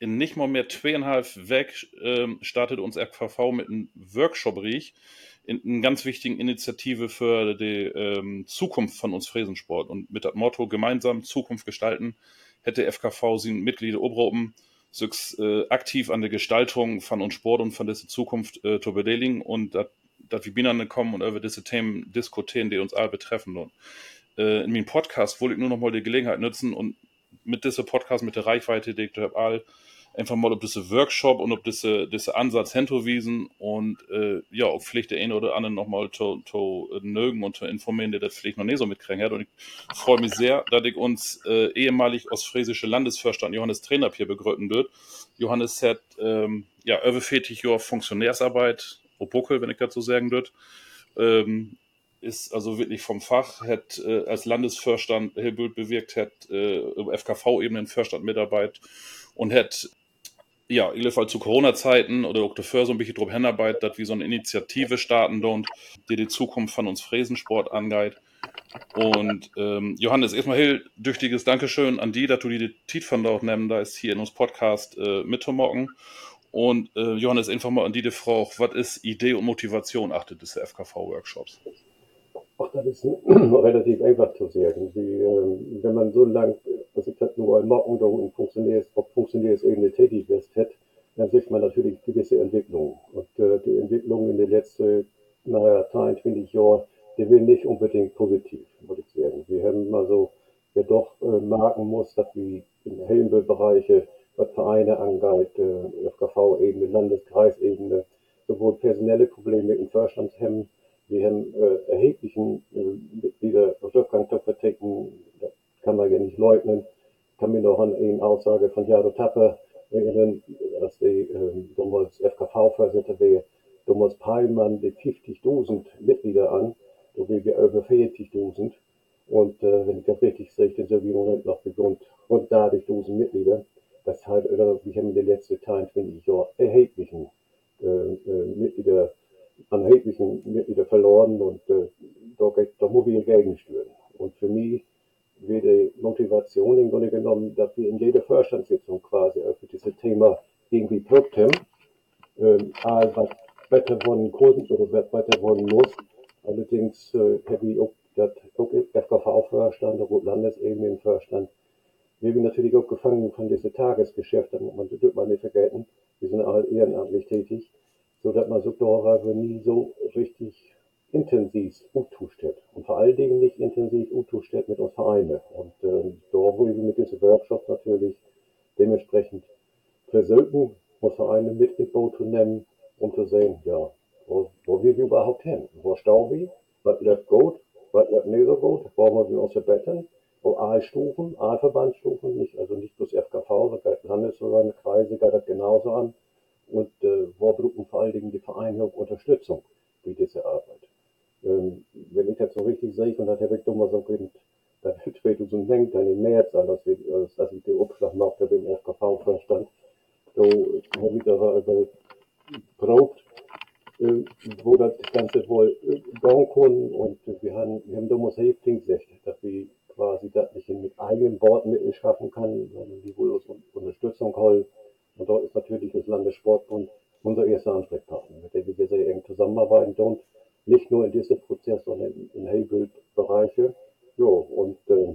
in nicht mal mehr zweieinhalb weg ähm, startet uns RKV mit einem Workshop riech in einer ganz wichtigen Initiative für die ähm, Zukunft von uns Fräsensport. Und mit dem Motto gemeinsam Zukunft gestalten hätte FKV sie Mitglieder sich äh, aktiv an der Gestaltung von uns Sport und von dieser Zukunft äh, zu beteiligen und dass wir binnen kommen und über diese Themen diskutieren, die uns alle betreffen. Und äh, in meinem Podcast wollte ich nur noch mal die Gelegenheit nutzen und mit diesem Podcast, mit der Reichweite, die ich all einfach mal ob diese Workshop und ob diese, diese Ansatz hinterwiesen und äh, ja, auch vielleicht der eine oder andere nochmal zu, zu nögen und zu informieren, der das vielleicht noch nicht so mitkriegen hat. Und ich freue mich sehr, dass ich uns äh, ehemalig ostfriesische Landesvorstand Johannes Trainer hier begründen wird. Johannes hat ähm, ja über 40 Jahre Funktionärsarbeit, Obuckel, wenn ich dazu sagen würde. Ähm, ist also wirklich vom Fach, hat äh, als Landesvorstand Hilbült bewirkt, hat äh, FKV-Ebene einen Vorstand Mitarbeit und hat ja, in Fall zu Corona-Zeiten oder auch dafür so ein bisschen drum hinarbeitet, dass wir so eine Initiative starten und die die Zukunft von uns Fräsensport angeht. Und ähm, Johannes, erstmal heel düchtiges Dankeschön an die, dass du die Tiet von dort nehmen, da ist hier in uns Podcast äh, mitzumocken. Und äh, Johannes, einfach mal an die, die Frau, was ist Idee und Motivation achtet des FKV-Workshops? Ach, das ist relativ einfach zu sagen. Wie, äh, wenn man so lang, also ich nur einmal unter funktioniert, ob funktioniert irgendeine tätig wirst, hat, dann sieht man natürlich gewisse Entwicklungen. Und äh, die Entwicklung in den letzten, naja, 23 Jahren, die will nicht unbedingt positiv, muss ich sagen. Wir haben also ja doch äh, merken muss, dass wir in Helmbereiche, was Vereine angeht, äh, FKV-Ebene, Landeskreisebene, sowohl personelle Probleme im Vorstand haben, wir haben äh, erheblichen äh, Mitglieder Wolfgang Töpfertecken, das kann man ja nicht leugnen. Ich kann mich noch an eine Aussage von Jaro Tapper erinnern, dass die äh, damals FKV-Vorsitzende wäre. Damals peilen man die 50.000 Mitglieder an, so wie wir über 40.000. Und äh, wenn ich das richtig sehe, dann sind wir im Moment noch rund, rund 30.000 Mitglieder. Das heißt, wir haben in den letzten 23 Jahren erheblichen äh, äh, Mitglieder an erheblichen Mitglieder verloren und äh, da, da muss ich gegensteuern. Und für mich wird die Motivation im Grunde genommen, dass wir in jeder Vorstandssitzung quasi für dieses Thema irgendwie probt haben, ähm, was weiter wollen können oder was weiter wollen muss. Allerdings äh, habe ich auch das FKV-Vorstand, auch Landesebene im Vorstand, wir sind natürlich auch gefangen von diesem Tagesgeschäft, man, das man nicht vergessen. Wir sind alle ehrenamtlich tätig so dass man so darüber nie so richtig intensiv utustät. Und vor allen Dingen nicht intensiv utustät mit uns Vereinen. Und äh, da wollen wir mit diesem Workshop natürlich dementsprechend versuchen, uns Vereine mit ins Boot nehmen, um zu sehen, ja, wo, wo wir überhaupt hin? Wo stehen wir? Was läuft gut? Was läuft nicht so gut? Wo wollen wir uns verbessern? Wo A-Stufen, A-Verbandsstufen, nicht, also nicht bloß FKV, sondern Landesverbände, Kreise, geht das genauso an und äh, wo brauchen vor allen Dingen die Vereine auch Unterstützung für diese Arbeit. Ähm, wenn ich das so richtig sehe, und das habe ich dummer so gesagt, dann 2009, dann im März, als, wir, als, ich den Abschlag machte beim FKV-Vorstand, da habe ich da über probt, äh, wo das Ganze wohl äh, gehen kann und wir haben, wir haben damals Häftling gesagt, dass wir quasi das nicht mit eigenen Bordmitteln schaffen kann, sondern die wohl uns Unterstützung holen und dort ist natürlich das Landessportbund unser erster Ansprechpartner, mit dem wir sehr eng zusammenarbeiten und nicht nur in diesem Prozess, sondern in, in Heilbildbereiche. Ja, und äh,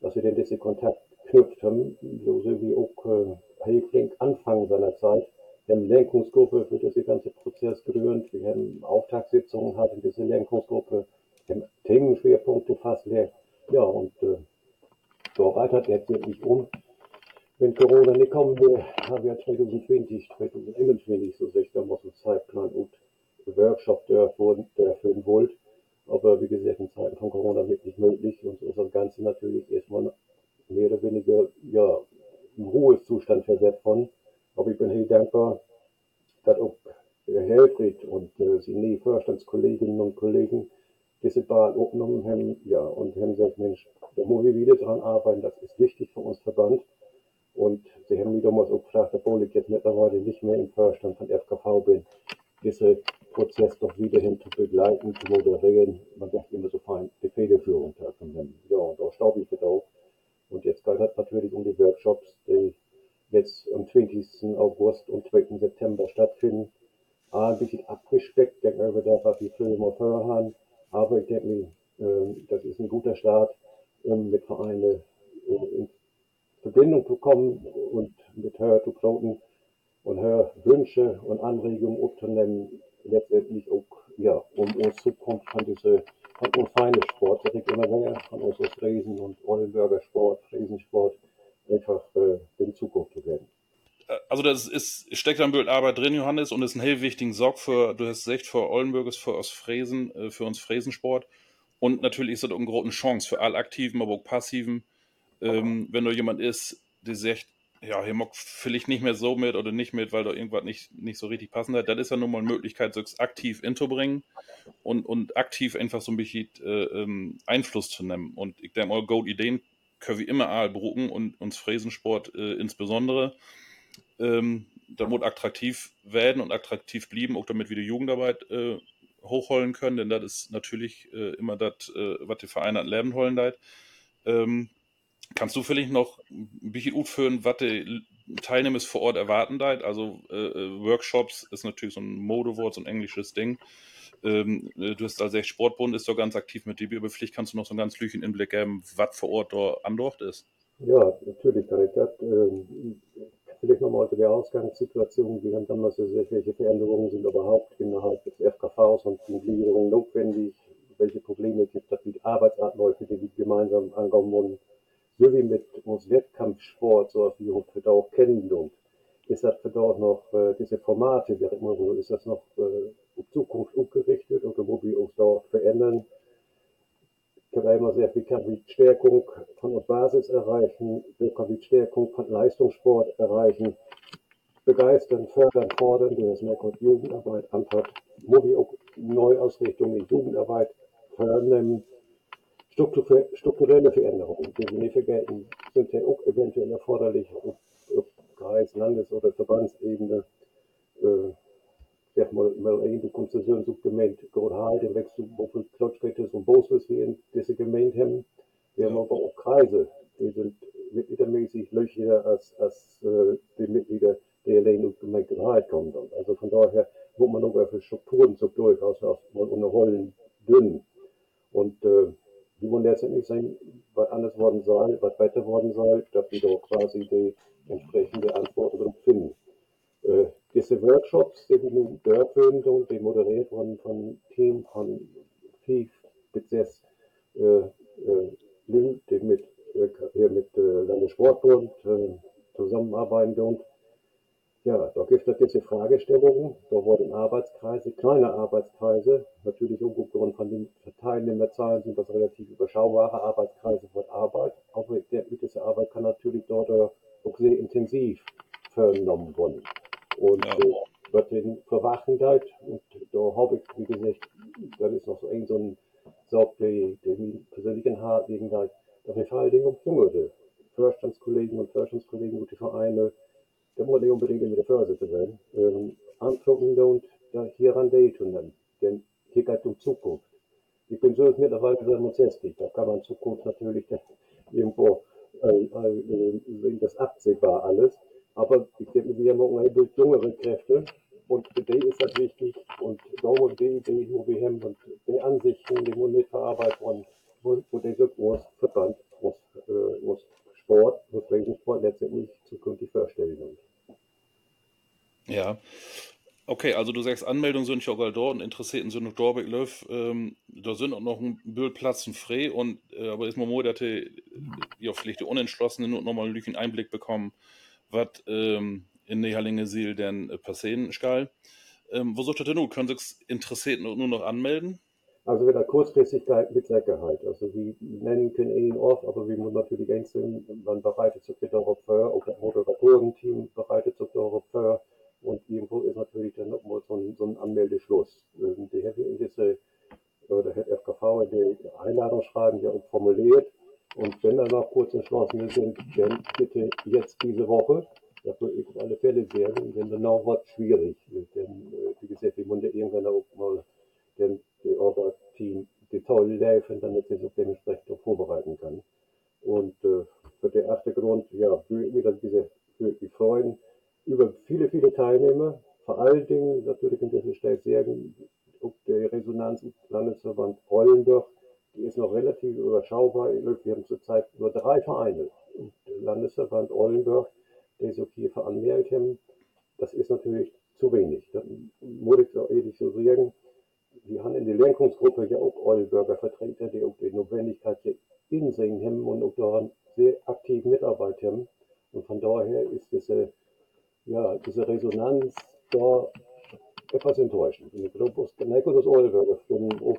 dass wir denn diesen Kontakt knüpft haben, so wie auch äh, Helfling Anfang seiner Zeit. Wir haben Lenkungsgruppe für diesen ganzen Prozess gerührt. Wir haben Auftaktsitzungen gehabt in dieser Lenkungsgruppe. Wir haben Themenschwerpunkte fast leer. Ja, und äh, so weiter jetzt wirklich um wenn Corona nicht kommen will, haben wir 2020, 2021, so sich da muss ein Zeitplan und Workshop dürfen wollt. Aber wie gesagt, in Zeiten von Corona wird nicht möglich und so ist das Ganze natürlich erstmal mehr oder weniger, ja, im Ruhezustand versetzt von. Aber ich bin heel dankbar, dass auch Helfried und äh, seine Vorstandskolleginnen und Kollegen diese Bahn aufgenommen haben, ja, und haben gesagt, Mensch, da muss ich wieder dran arbeiten, das ist wichtig für uns Verband. Und sie haben mich damals auch gefragt, obwohl ich jetzt mittlerweile nicht mehr im Vorstand von FKV bin, diesen Prozess doch wieder hin zu begleiten, zu moderieren. Man sagt immer so fein, die Federführung nehmen. Ja, und da staub ich das auch. Und jetzt geht es natürlich um die Workshops, die jetzt am 20. August und 2. September stattfinden. A, ein bisschen abgespeckt, denke wir da, was die Filme haben. Aber ich denke mir, äh, das ist ein guter Start, um mit Vereinen äh, in Verbindung zu kommen und mit Hör zu proten und Hör Wünsche und Anregungen aufzunehmen, letztendlich auch, ja, um uns Zukunft von diese, von uns feine Sport, ich immer mehr, von uns Friesen und Oldenburger Sport, Friesensport, einfach äh, in Zukunft zu werden also das ist, steckt ein Bild Arbeit drin, Johannes, und ist ein hell wichtigen Sorg für, du hast gesagt, für Oldenburgers, für uns Fräsen, äh, für uns Fräsensport. Und natürlich ist das auch eine große Chance für alle Aktiven, aber auch Passiven. Ähm, wenn da jemand ist, der sagt, ja, hier mag vielleicht nicht mehr so mit oder nicht mit, weil da irgendwas nicht, nicht so richtig passend hat, dann ist ja nun mal eine Möglichkeit, so aktiv inzubringen und, und aktiv einfach so ein bisschen äh, ähm, Einfluss zu nehmen. Und ich denke mal, Gold-Ideen können wir immer all berufen und uns Fräsensport äh, insbesondere ähm, da muss attraktiv werden und attraktiv blieben, auch damit wir die Jugendarbeit äh, hochholen können, denn das ist natürlich äh, immer das, äh, was die Vereine an Leben holen ähm, Kannst du vielleicht noch ein bisschen gut führen, was die Teilnehmer vor Ort erwarten deit? Also äh, äh, Workshops ist natürlich so ein Modewort, so ein englisches Ding. Ähm, äh, du hast also Sportbund ist doch ganz aktiv mit dir, aber vielleicht kannst du noch so ein ganz Lüchen Inblick geben, was vor Ort da andort ist. Ja, natürlich kann ich das. Ähm, vielleicht nochmal zu der Ausgangssituation. Wir haben damals gesagt, welche Veränderungen sind überhaupt innerhalb des FKVs und die Gliederung notwendig, welche Probleme gibt es, wie die Arbeitsabläufe, die gemeinsam angehen wollen, so wie mit uns Wettkampfsport, so wie wir da auch kennen und ist das für dort noch äh, diese Formate, wäre immer so, ist das noch äh, auf Zukunft umgerichtet oder wo wir uns da verändern? kann man immer sehr viel Stärkung von der Basis erreichen, Stärkung von Leistungssport erreichen, begeistern, fördern, fordern, du hast mehr Jugendarbeit, Antwort, Mobi auch Neuausrichtung in Jugendarbeit, fördern, strukturelle Veränderungen, die wir nicht vergelten, sind ja auch eventuell erforderlich auf, auf Kreis-, Landes- oder Verbandsebene. Äh, zeg maar, wel één de constitutionsgemeente Groot den wächst du wofür Klotschrittes und Boswes wir in dieser Gemeinde haben. Wir haben aber auch Kreise, die sind mitgliedermäßig löcher als, als äh, die Mitglieder der Lehn- und Gemeindeheit kommen. Dann. Also von daher, wo man noch für Strukturen so durchaus unterholen dünn. Und äh, wie man letztendlich sein, was anders worden soll, was weiter worden soll, dass wir doch quasi die entsprechende Antworten finden. Äh, diese Workshops, die wir nun gehört haben, die moderiert wurden von Team von FIF, BITSES, äh, äh, die mit, äh, hier mit äh, Landessportbund äh, zusammenarbeiten und ja, da gibt es diese Fragestellungen, da wurden Arbeitskreise, kleine Arbeitskreise, natürlich aufgrund von den Teilnehmerzahlen sind das relativ überschaubare Arbeitskreise von Arbeit, aber der, diese Arbeit kann natürlich dort auch sehr intensiv vernommen werden. Und ja. äh, wird den Verwachenheit, und da habe ich, wie gesagt, das ist noch so ein, so ein Saub, der, der mir persönlich in Hart liegen da, dass ich vor allen Dingen um Jüngere, Vorstandskollegen und Vorstandskollegen und die Vereine, unbedingt mit der Vorsitzende sein, ähm, angucken und da hier an tun dann. Denn hier geht um Zukunft. Ich bin so mittlerweile 67, da kann man Zukunft natürlich irgendwo äh, äh, das absehbar alles. Aber ich denke, wir haben auch eine jüngere Kräfte und für die ist das wichtig und da muss die Idee, wo wir haben und die Ansichten, die muss mitverarbeitet werden, wo, wo dieser große Verband, muss, äh, muss Sport, muss Regensport letztendlich zukünftig vorstellen. Ja. Okay, also du sagst, Anmeldungen sind ja auch da und Interessierten sind noch bei Löw. Ähm, da sind auch noch ein Bildplatz und frei und äh, aber ist mal mo, dass die, ja, vielleicht die Unentschlossenen noch mal einen Einblick bekommen, was ähm, in der Hallinge Seel denn äh, passieren skal. Ähm, wo sucht ihr nun? Können sich Interessierten nur noch anmelden? Also wieder Kurzfristigkeit mit Sicherheit. Also wir nennen können ihn oft, aber wir müssen natürlich einzeln, man bereitet sich darauf vor, auch das Moderatorenteam bereitet sich darauf vor und irgendwo ist natürlich dann nochmal so ein, so ein Anmeldeschluss. Ähm, die hätte in diese, oder hat FKV in die Einladungsschreiben ja auch formuliert, und wenn er noch kurz entschlossen sind, dann bitte jetzt diese Woche. Das würde ich auf alle Fälle werden, denn danach wird es schwierig. Denn, äh, wie gesagt, wir müssen irgendwann auch mal den, die Orga-Team die toll laufen, damit sie sich dementsprechend auch vorbereiten kann. Und äh, für den ersten Grund, ja, wieder diese wirklich freuen über viele, viele Teilnehmer. Vor allen Dingen natürlich in dieser Stadt sagen, die Resonanz im Landesverband Ollenburg, die ist noch relativ überschaubar. Wir haben zurzeit nur drei Vereine. Der Landesverband Ollenburg, der so viel veranmeldet haben, das ist natürlich zu wenig. Da muss ich auch ehrlich so sagen. Wir haben in der Lenkungsgruppe ja auch Ollenburger Vertreter, die auch die Notwendigkeit hier in sich haben und auch daran sehr aktiv mitarbeiten. Und von daher ist diese, ja, diese Resonanz da etwas enttäuschend. Und ich glaube, dass Nico das Ollenburger auch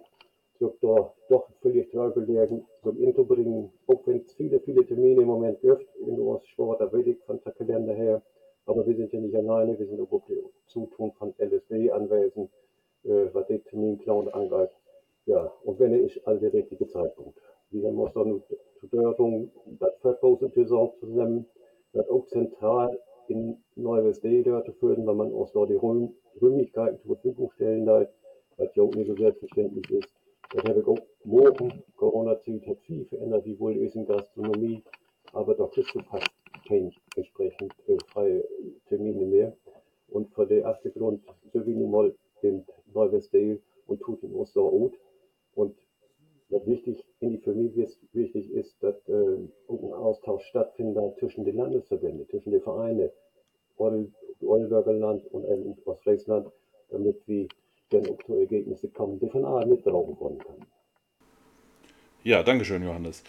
so da doch völlig traurig so bringen, auch wenn es viele, viele Termine im Moment gibt, in der Sport, da weiß ich von der Kalender her, aber wir sind ja nicht alleine, wir sind auch die Zutun von LSW anwesend, äh, was den Terminclown angreift. Ja, und wenn ist, all der richtige Zeitpunkt. Wir haben uns dann zur Dörfung das Verkaufen Saison zusammen, das auch zentral in Neuwest-D dort führen, weil man uns da die Räumlichkeiten zur Verfügung stellen darf, was ja auch nicht so selbstverständlich ist. Das habe ich auch morgen. Corona-Zeit hat viel verändert, wie wohl ist in Gastronomie, aber doch ist so fast kein entsprechend äh, freie Termine mehr. Und für den ersten Grund, so wie mal in Neuwestdale und tut in uns so gut. Und was wichtig in die Familie ist, wichtig ist, dass äh, ein Austausch stattfindet zwischen den Landesverbänden, zwischen den Vereinen, Oldenburger Land und Ostfriesland, damit wir dann auch zu Ergebnissen kommen, die von allen mitgebraucht werden können. Ja, danke schön, Johannes.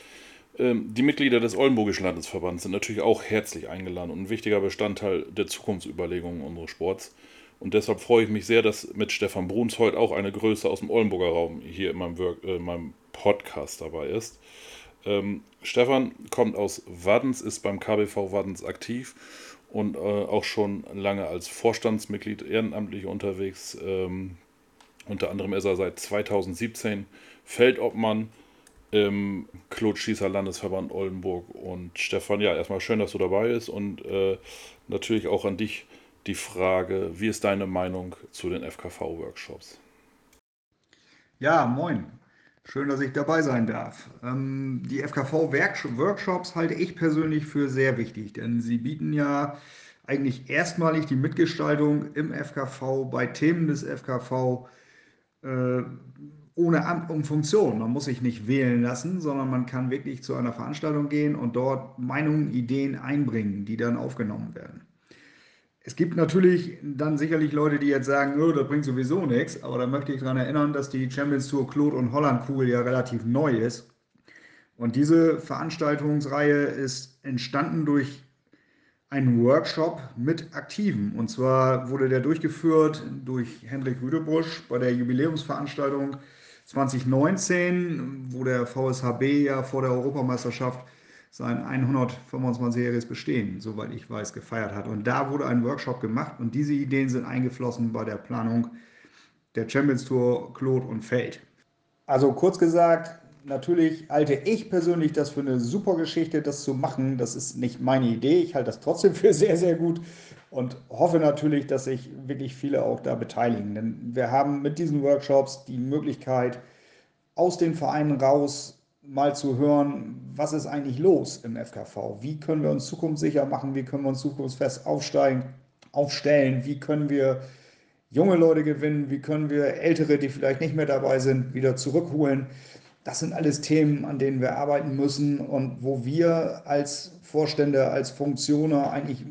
Ähm, die Mitglieder des Oldenburgischen Landesverbands sind natürlich auch herzlich eingeladen und ein wichtiger Bestandteil der Zukunftsüberlegungen unseres Sports. Und deshalb freue ich mich sehr, dass mit Stefan Bruns heute auch eine Größe aus dem Oldenburger Raum hier in meinem, Work, äh, in meinem Podcast dabei ist. Ähm, Stefan kommt aus Waddens, ist beim KBV Waddens aktiv und äh, auch schon lange als Vorstandsmitglied ehrenamtlich unterwegs. Ähm, unter anderem ist er seit 2017 Feldobmann im Klotschießer Landesverband Oldenburg. Und Stefan, ja, erstmal schön, dass du dabei bist und äh, natürlich auch an dich die Frage, wie ist deine Meinung zu den FKV-Workshops? Ja, moin. Schön, dass ich dabei sein darf. Ähm, die FKV-Workshops halte ich persönlich für sehr wichtig, denn sie bieten ja eigentlich erstmalig die Mitgestaltung im FKV bei Themen des FKV äh, ohne Amt und Funktion. Man muss sich nicht wählen lassen, sondern man kann wirklich zu einer Veranstaltung gehen und dort Meinungen, Ideen einbringen, die dann aufgenommen werden. Es gibt natürlich dann sicherlich Leute, die jetzt sagen, oh, das bringt sowieso nichts, aber da möchte ich daran erinnern, dass die Champions Tour Claude und Holland Kugel ja relativ neu ist. Und diese Veranstaltungsreihe ist entstanden durch einen Workshop mit Aktiven. Und zwar wurde der durchgeführt durch Hendrik Rüdebusch bei der Jubiläumsveranstaltung 2019, wo der VSHB ja vor der Europameisterschaft sein 125-jähriges Bestehen, soweit ich weiß, gefeiert hat. Und da wurde ein Workshop gemacht und diese Ideen sind eingeflossen bei der Planung der Champions Tour Claude und Feld. Also kurz gesagt, natürlich halte ich persönlich das für eine super Geschichte, das zu machen. Das ist nicht meine Idee. Ich halte das trotzdem für sehr, sehr gut und hoffe natürlich, dass sich wirklich viele auch da beteiligen. Denn wir haben mit diesen Workshops die Möglichkeit, aus den Vereinen raus mal zu hören, was ist eigentlich los im FKV? Wie können wir uns zukunftssicher machen? Wie können wir uns zukunftsfest aufsteigen, aufstellen? Wie können wir junge Leute gewinnen? Wie können wir ältere, die vielleicht nicht mehr dabei sind, wieder zurückholen? Das sind alles Themen, an denen wir arbeiten müssen und wo wir als Vorstände, als Funktioner eigentlich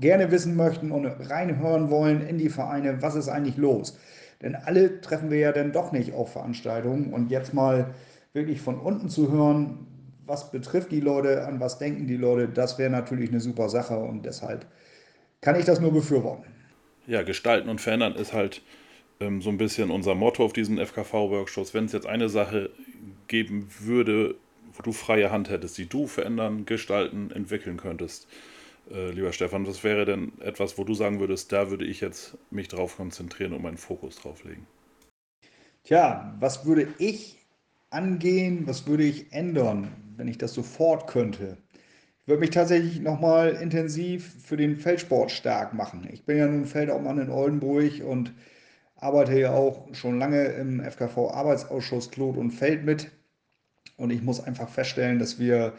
gerne wissen möchten und reinhören wollen in die Vereine, was ist eigentlich los? Denn alle treffen wir ja dann doch nicht auf Veranstaltungen und jetzt mal wirklich von unten zu hören, was betrifft die Leute, an was denken die Leute, das wäre natürlich eine super Sache und deshalb kann ich das nur befürworten. Ja, gestalten und verändern ist halt ähm, so ein bisschen unser Motto auf diesen FKV-Workshops. Wenn es jetzt eine Sache geben würde, wo du freie Hand hättest, die du verändern, gestalten, entwickeln könntest, äh, lieber Stefan, was wäre denn etwas, wo du sagen würdest, da würde ich jetzt mich drauf konzentrieren und meinen Fokus drauf legen? Tja, was würde ich angehen, was würde ich ändern, wenn ich das sofort könnte? Ich würde mich tatsächlich nochmal intensiv für den Feldsport stark machen. Ich bin ja nun Feldobmann in Oldenburg und arbeite ja auch schon lange im FKV-Arbeitsausschuss Klot und Feld mit. Und ich muss einfach feststellen, dass wir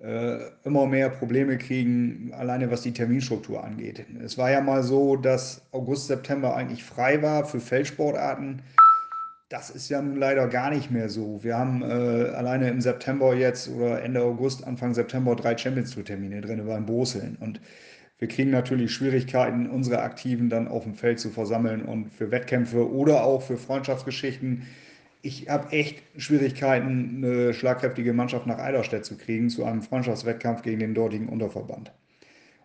äh, immer mehr Probleme kriegen, alleine was die Terminstruktur angeht. Es war ja mal so, dass August, September eigentlich frei war für Feldsportarten. Das ist ja nun leider gar nicht mehr so. Wir haben äh, alleine im September jetzt oder Ende August, Anfang September drei Champions Tour Termine drin beim Boseln. Und wir kriegen natürlich Schwierigkeiten, unsere Aktiven dann auf dem Feld zu versammeln und für Wettkämpfe oder auch für Freundschaftsgeschichten ich habe echt Schwierigkeiten, eine schlagkräftige Mannschaft nach Eiderstedt zu kriegen zu einem Freundschaftswettkampf gegen den dortigen Unterverband.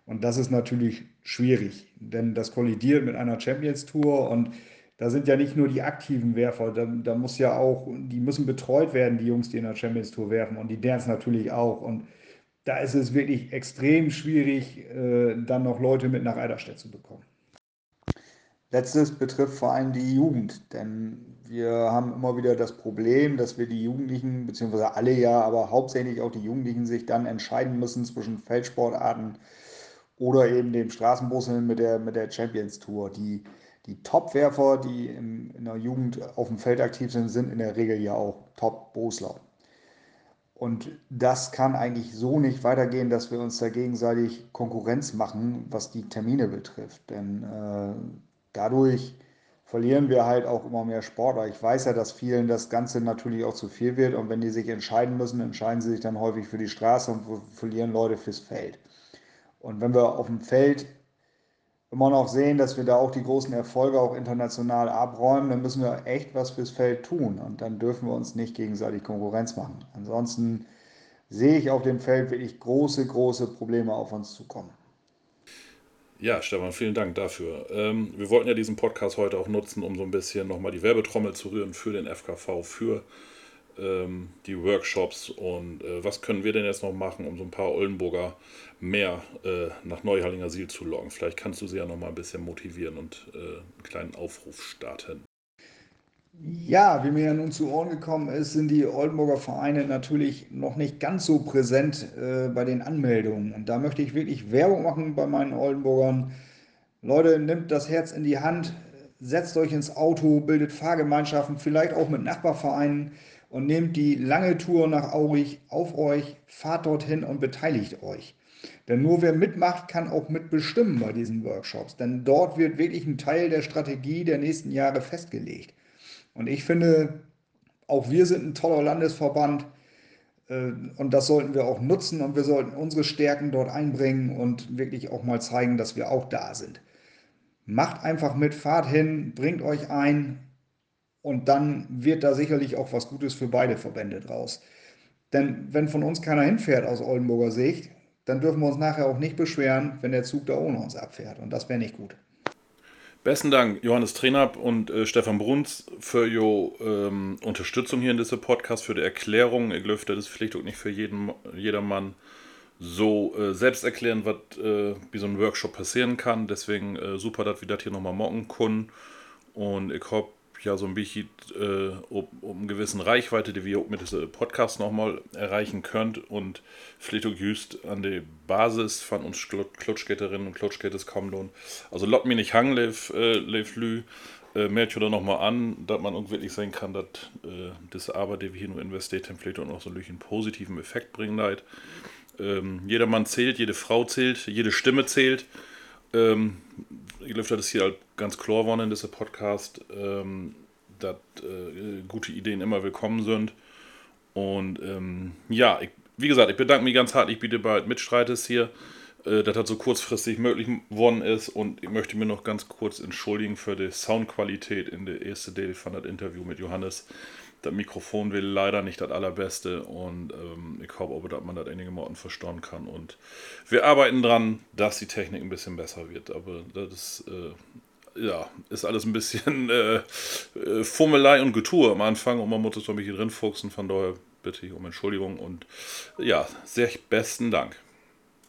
Und das ist natürlich schwierig, denn das kollidiert mit einer Champions Tour und da sind ja nicht nur die aktiven Werfer, da, da muss ja auch, die müssen betreut werden, die Jungs, die in der Champions Tour werfen und die Dance natürlich auch. Und da ist es wirklich extrem schwierig, äh, dann noch Leute mit nach Eiderstedt zu bekommen. Letztes betrifft vor allem die Jugend, denn wir haben immer wieder das Problem, dass wir die Jugendlichen, beziehungsweise alle ja, aber hauptsächlich auch die Jugendlichen sich dann entscheiden müssen zwischen Feldsportarten oder eben dem Straßenbusseln mit der, mit der Champions Tour. Die, die Top-Werfer, die in, der Jugend auf dem Feld aktiv sind, sind in der Regel ja auch Top-Bosler. Und das kann eigentlich so nicht weitergehen, dass wir uns da gegenseitig Konkurrenz machen, was die Termine betrifft. Denn äh, dadurch verlieren wir halt auch immer mehr Sportler. Ich weiß ja, dass vielen das Ganze natürlich auch zu viel wird und wenn die sich entscheiden müssen, entscheiden sie sich dann häufig für die Straße und verlieren Leute fürs Feld. Und wenn wir auf dem Feld immer noch sehen, dass wir da auch die großen Erfolge auch international abräumen, dann müssen wir echt was fürs Feld tun und dann dürfen wir uns nicht gegenseitig Konkurrenz machen. Ansonsten sehe ich auf dem Feld wirklich große, große Probleme auf uns zukommen. Ja, Stefan, vielen Dank dafür. Ähm, wir wollten ja diesen Podcast heute auch nutzen, um so ein bisschen nochmal die Werbetrommel zu rühren für den FKV, für ähm, die Workshops und äh, was können wir denn jetzt noch machen, um so ein paar Oldenburger mehr äh, nach Neuhallinger Siel zu locken. Vielleicht kannst du sie ja nochmal ein bisschen motivieren und äh, einen kleinen Aufruf starten. Ja, wie mir ja nun zu Ohren gekommen ist, sind die Oldenburger Vereine natürlich noch nicht ganz so präsent äh, bei den Anmeldungen. Und da möchte ich wirklich Werbung machen bei meinen Oldenburgern. Leute, nimmt das Herz in die Hand, setzt euch ins Auto, bildet Fahrgemeinschaften, vielleicht auch mit Nachbarvereinen und nehmt die lange Tour nach Aurich auf euch, fahrt dorthin und beteiligt euch. Denn nur wer mitmacht, kann auch mitbestimmen bei diesen Workshops. Denn dort wird wirklich ein Teil der Strategie der nächsten Jahre festgelegt. Und ich finde, auch wir sind ein toller Landesverband äh, und das sollten wir auch nutzen und wir sollten unsere Stärken dort einbringen und wirklich auch mal zeigen, dass wir auch da sind. Macht einfach mit, fahrt hin, bringt euch ein und dann wird da sicherlich auch was Gutes für beide Verbände draus. Denn wenn von uns keiner hinfährt aus Oldenburger Sicht, dann dürfen wir uns nachher auch nicht beschweren, wenn der Zug da ohne uns abfährt. Und das wäre nicht gut. Besten Dank, Johannes Trenab und äh, Stefan Bruns, für die ähm, Unterstützung hier in diesem Podcast, für die Erklärung. Ich glaube, das ist vielleicht auch nicht für jeden, jedermann so äh, selbst erklären, was äh, wie so ein Workshop passieren kann. Deswegen äh, super, dass wir das hier nochmal mocken können. Und ich hoffe, ja so ein bisschen äh, um, um gewissen Reichweite, die wir mit diesem Podcast nochmal erreichen könnt und vielleicht just an der Basis von uns Klutschketterinnen und Klutschkettes kommen. Also lot mir nicht hang, lev, äh, lev lü, äh, meldet oder nochmal an, dass man auch wirklich sehen kann, dass äh, das Arbeit, die wir hier nur investiert haben, vielleicht noch so einen positiven Effekt bringen leid. Ähm, jeder Mann zählt, jede Frau zählt, jede Stimme zählt. Ähm, ich das ist hier halt ganz klar geworden in diesem Podcast, ähm, dass äh, gute Ideen immer willkommen sind. Und ähm, ja, ich, wie gesagt, ich bedanke mich ganz herzlich bei bald Mitstreites hier, äh, dass das so kurzfristig möglich geworden ist. Und ich möchte mir noch ganz kurz entschuldigen für die Soundqualität in der ersten Teil von das Interview mit Johannes. Das Mikrofon will leider nicht das allerbeste und ähm, ich hoffe aber, dass man das einige Morten verstauen kann. Und wir arbeiten dran, dass die Technik ein bisschen besser wird. Aber das ist, äh, ja, ist alles ein bisschen äh, äh, Fummelei und Getue am Anfang und man muss es doch ein bisschen drin fuchsen. Von daher bitte ich um Entschuldigung und ja, sehr besten Dank.